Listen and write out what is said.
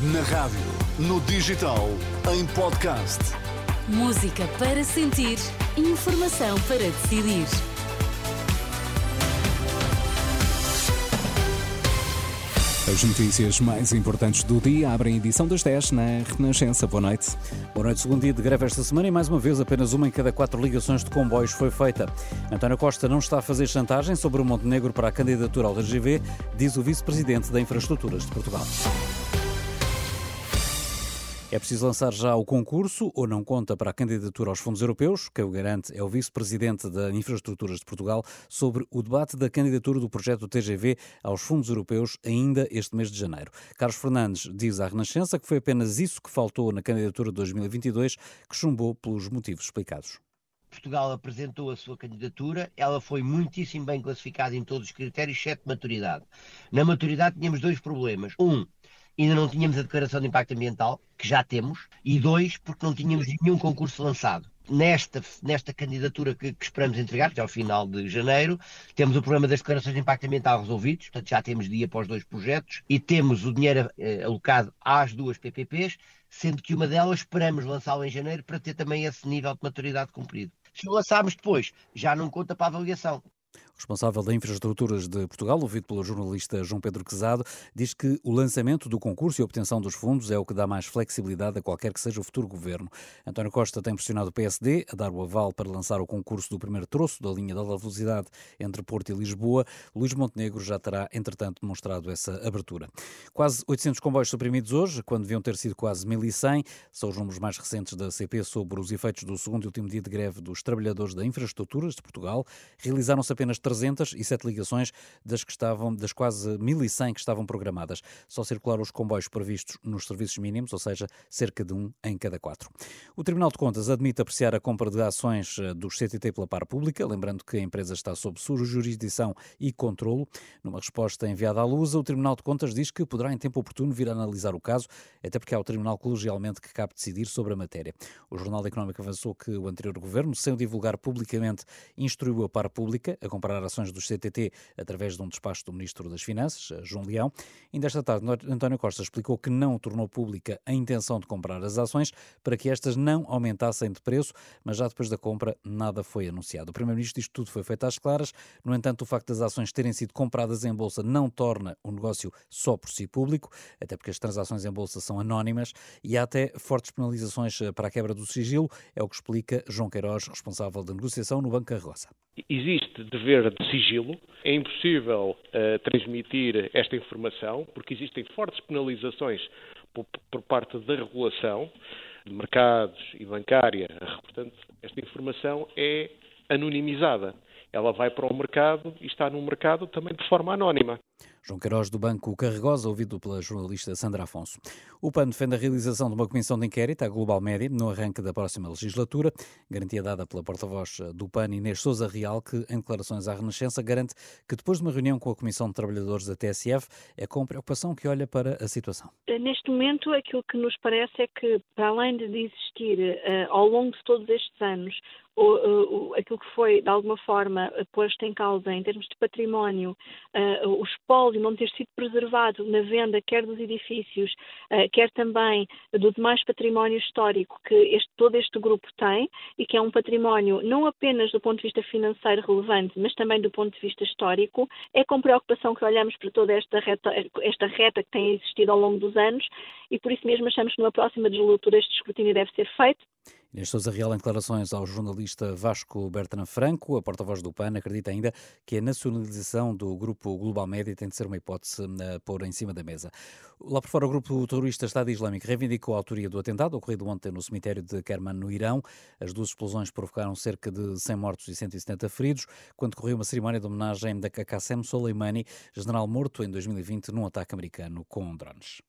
Na rádio, no digital, em podcast. Música para sentir, informação para decidir. As notícias mais importantes do dia abrem a edição das 10 na Renascença. Boa noite. Boa noite, segundo dia de greve esta semana e mais uma vez apenas uma em cada quatro ligações de comboios foi feita. António Costa não está a fazer chantagem sobre o Montenegro para a candidatura ao RGV, diz o vice-presidente da Infraestruturas de Portugal. É preciso lançar já o concurso ou não conta para a candidatura aos fundos europeus? Quem o garante é o vice-presidente da Infraestruturas de Portugal sobre o debate da candidatura do projeto TGV aos fundos europeus ainda este mês de janeiro. Carlos Fernandes diz à Renascença que foi apenas isso que faltou na candidatura de 2022, que chumbou pelos motivos explicados. Portugal apresentou a sua candidatura, ela foi muitíssimo bem classificada em todos os critérios, exceto maturidade. Na maturidade tínhamos dois problemas. Um, ainda não tínhamos a declaração de impacto ambiental, que já temos, e dois, porque não tínhamos nenhum concurso lançado. Nesta, nesta candidatura que, que esperamos entregar, que é ao final de janeiro, temos o problema das declarações de impacto ambiental resolvidos, portanto já temos dia para os dois projetos, e temos o dinheiro eh, alocado às duas PPPs, sendo que uma delas esperamos lançá-la em janeiro para ter também esse nível de maturidade cumprido. Se o lançarmos depois, já não conta para a avaliação responsável da Infraestruturas de Portugal, ouvido pelo jornalista João Pedro Quezado, diz que o lançamento do concurso e a obtenção dos fundos é o que dá mais flexibilidade a qualquer que seja o futuro governo. António Costa tem pressionado o PSD a dar o aval para lançar o concurso do primeiro troço da linha da velocidade entre Porto e Lisboa. Luís Montenegro já terá, entretanto, demonstrado essa abertura. Quase 800 comboios suprimidos hoje, quando deviam ter sido quase 1.100, são os números mais recentes da CP sobre os efeitos do segundo e último dia de greve dos trabalhadores da Infraestruturas de Portugal. Realizaram-se apenas 307 ligações das que estavam das quase 1100 que estavam programadas. Só circularam os comboios previstos nos serviços mínimos, ou seja, cerca de um em cada quatro. O Tribunal de Contas admite apreciar a compra de ações eh, dos CTT pela par pública, lembrando que a empresa está sob sua jurisdição e controlo. Numa resposta enviada à Lusa, o Tribunal de Contas diz que poderá em tempo oportuno vir a analisar o caso, até porque é o Tribunal colegialmente que cabe decidir sobre a matéria. O Jornal Económico avançou que o anterior governo, sem divulgar publicamente, instruiu a par pública a comprar ações dos CTT através de um despacho do Ministro das Finanças, João Leão. Ainda esta tarde, António Costa explicou que não tornou pública a intenção de comprar as ações para que estas não aumentassem de preço, mas já depois da compra nada foi anunciado. O Primeiro-Ministro diz que tudo foi feito às claras. No entanto, o facto das ações terem sido compradas em bolsa não torna o negócio só por si público, até porque as transações em bolsa são anónimas e há até fortes penalizações eh, para a quebra do sigilo, é o que explica João Queiroz, responsável da negociação no Banco Carroça existe dever de sigilo, é impossível uh, transmitir esta informação, porque existem fortes penalizações por, por, parte da regulação de mercados e bancária. Portanto, esta informação é anonimizada. Ela vai para o mercado e está no mercado também de forma anónima. João Queiroz, do Banco Carregosa, ouvido pela jornalista Sandra Afonso. O PAN defende a realização de uma comissão de inquérito à Global Média no arranque da próxima legislatura, garantia dada pela porta-voz do PAN Inês Souza Real, que, em declarações à Renascença, garante que depois de uma reunião com a Comissão de Trabalhadores da TSF, é com preocupação que olha para a situação. Neste momento, aquilo que nos parece é que, para além de existir uh, ao longo de todos estes anos aquilo que foi, de alguma forma, posto em causa em termos de património, uh, o espólio não ter sido preservado na venda, quer dos edifícios, uh, quer também do demais património histórico que este, todo este grupo tem, e que é um património não apenas do ponto de vista financeiro relevante, mas também do ponto de vista histórico, é com preocupação que olhamos para toda esta reta, esta reta que tem existido ao longo dos anos, e por isso mesmo achamos que numa próxima legislatura este escrutínio deve ser feito, Inês Sousa Real, em declarações ao jornalista Vasco Bertrand Franco, a porta-voz do PAN, acredita ainda que a nacionalização do grupo Global Média tem de ser uma hipótese a pôr em cima da mesa. Lá por fora, o grupo terrorista Estado Islâmico reivindicou a autoria do atentado ocorrido ontem no cemitério de Kerman, no Irão. As duas explosões provocaram cerca de 100 mortos e 170 feridos, quando correu uma cerimónia de homenagem da Qassem Soleimani, general morto em 2020 num ataque americano com drones.